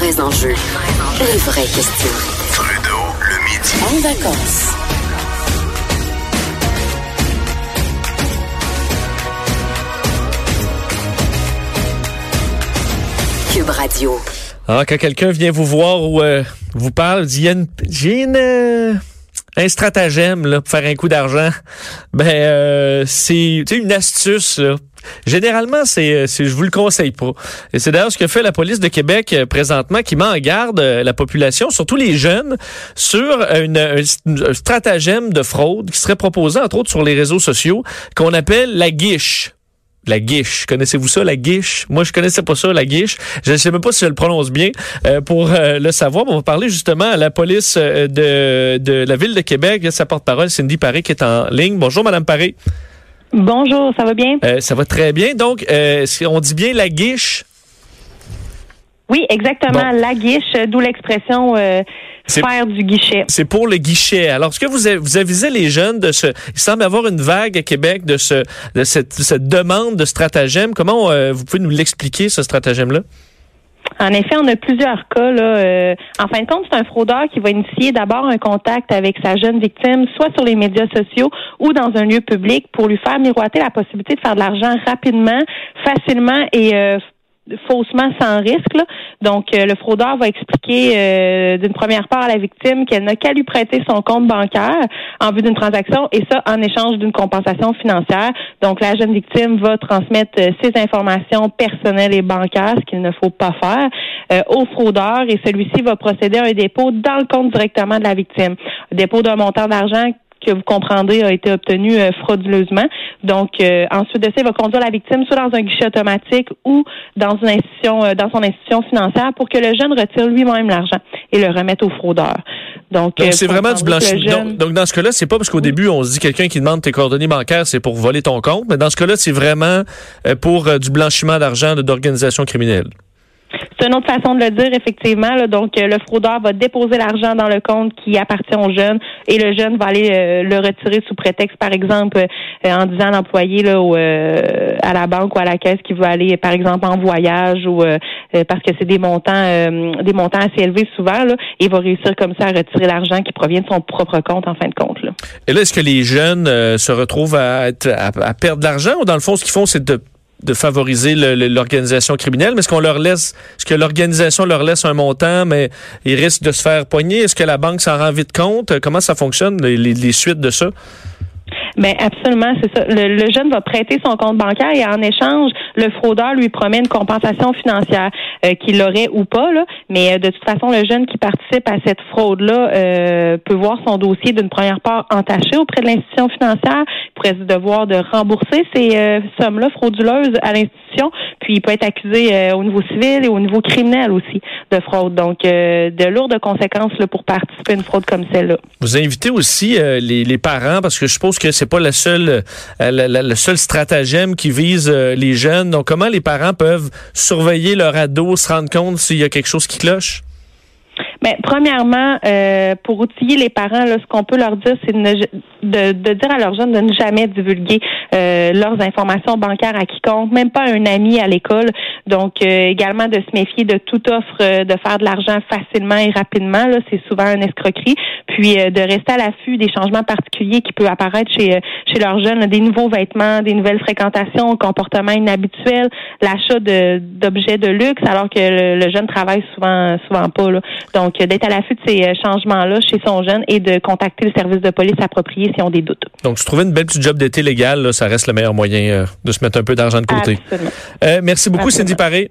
vrais enjeux, les vraies questions. Trudeau, le midi. En vacances. Cube Radio. Alors, quand quelqu'un vient vous voir ou euh, vous parle, dit, j'ai une, euh, un stratagème là, pour faire un coup d'argent, ben euh, c'est une astuce. Là. Généralement, c'est, c'est, je vous le conseille pas. Et c'est d'ailleurs ce que fait la police de Québec euh, présentement, qui met en garde euh, la population, surtout les jeunes, sur un stratagème de fraude qui serait proposé entre autres sur les réseaux sociaux, qu'on appelle la guiche. La guiche. Connaissez-vous ça, la guiche? Moi, je connaissais pas ça, la guiche. Je ne sais même pas si je le prononce bien. Euh, pour euh, le savoir, on va parler justement à la police euh, de, de la Ville de Québec. Sa porte-parole, Cindy Paré, qui est en ligne. Bonjour, Madame Paré. Bonjour, ça va bien? Euh, ça va très bien. Donc, euh, si on dit bien la guiche. Oui, exactement. La guiche, d'où l'expression euh, faire du guichet. C'est pour le guichet. Alors, est-ce que vous, vous avisez les jeunes de ce... Il semble y avoir une vague à Québec de, ce, de cette, cette demande de stratagème. Comment euh, vous pouvez nous l'expliquer, ce stratagème-là? En effet, on a plusieurs cas. Là, euh, en fin de compte, c'est un fraudeur qui va initier d'abord un contact avec sa jeune victime, soit sur les médias sociaux ou dans un lieu public, pour lui faire miroiter la possibilité de faire de l'argent rapidement, facilement et euh, faussement sans risque. Donc, euh, le fraudeur va expliquer euh, d'une première part à la victime qu'elle n'a qu'à lui prêter son compte bancaire en vue d'une transaction et ça en échange d'une compensation financière. Donc, la jeune victime va transmettre euh, ses informations personnelles et bancaires, ce qu'il ne faut pas faire, au fraudeur et celui-ci va procéder à un dépôt dans le compte directement de la victime. Un dépôt d'un montant d'argent que vous comprendrez a été obtenu euh, frauduleusement. Donc euh, ensuite de ça, il va conduire la victime soit dans un guichet automatique ou dans une institution euh, dans son institution financière pour que le jeune retire lui-même l'argent et le remette au fraudeur. Donc Donc, euh, c'est vraiment du blanchiment. jeune- Donc, donc, dans ce cas-là, c'est pas parce qu'au début, on se dit quelqu'un qui demande tes coordonnées bancaires, c'est pour voler ton compte. Mais dans ce cas-là, c'est vraiment euh, pour euh, du blanchiment d'argent de- d'organisation criminelle. C'est une autre façon de le dire, effectivement. là. Donc, euh, le fraudeur va déposer l'argent dans le compte qui appartient au jeune et le jeune va aller euh, le retirer sous prétexte, par exemple, euh, en disant à l'employé là, euh, à la banque ou à la caisse qu'il veut aller, par exemple, en voyage ou euh, parce que c'est des montants des montants assez élevés souvent. Là, et il va réussir comme ça à retirer l'argent qui provient de son propre compte, en fin de compte. Là. Et là, est-ce que les jeunes se retrouvent à, être, à perdre de l'argent ou dans le fond, ce qu'ils font, c'est de, de favoriser l'organisation criminelle? Mais est-ce qu'on leur laisse, est-ce que l'organisation leur laisse un montant, mais ils risquent de se faire pogner? Est-ce que la banque s'en rend vite compte? Comment ça fonctionne, les, les- les suites de ça? Ben absolument, c'est ça. Le, le jeune va prêter son compte bancaire et en échange, le fraudeur lui promet une compensation financière euh, qu'il aurait ou pas. Là. Mais euh, de toute façon, le jeune qui participe à cette fraude-là euh, peut voir son dossier d'une première part entaché auprès de l'institution financière. Il pourrait se devoir de rembourser ces euh, sommes-là frauduleuses à l'institution. Puis il peut être accusé euh, au niveau civil et au niveau criminel aussi de fraude. Donc, euh, de lourdes conséquences pour participer à une fraude comme celle-là. Vous invitez aussi euh, les, parents parce que je suppose que c'est pas le seul stratagème qui vise les jeunes. Donc, comment les parents peuvent surveiller leur ado, se rendre compte s'il y a quelque chose qui cloche? Ben, premièrement, euh, pour outiller les parents, là, ce qu'on peut leur dire, c'est de, ne- de, de dire à leurs jeunes de ne jamais divulguer euh, leurs informations bancaires à quiconque, même pas un ami à l'école. Donc, euh, également de se méfier de toute offre euh, de faire de l'argent facilement et rapidement. Là, c'est souvent une escroquerie. Puis euh, de rester à l'affût des changements particuliers qui peuvent apparaître chez euh, chez leurs jeunes, des nouveaux vêtements, des nouvelles fréquentations, comportements inhabituels, l'achat de d'objets de luxe, alors que le, le jeune travaille souvent souvent pas. Là. Donc, euh, d'être à l'affût de ces euh, changements-là chez son jeune et de contacter le service de police approprié s'ils ont des doutes. Donc, se trouver une belle petite job d'été légale, là, ça reste le meilleur moyen euh, de se mettre un peu d'argent de côté. Absolument. Euh, merci beaucoup, Absolument. Cindy Paré.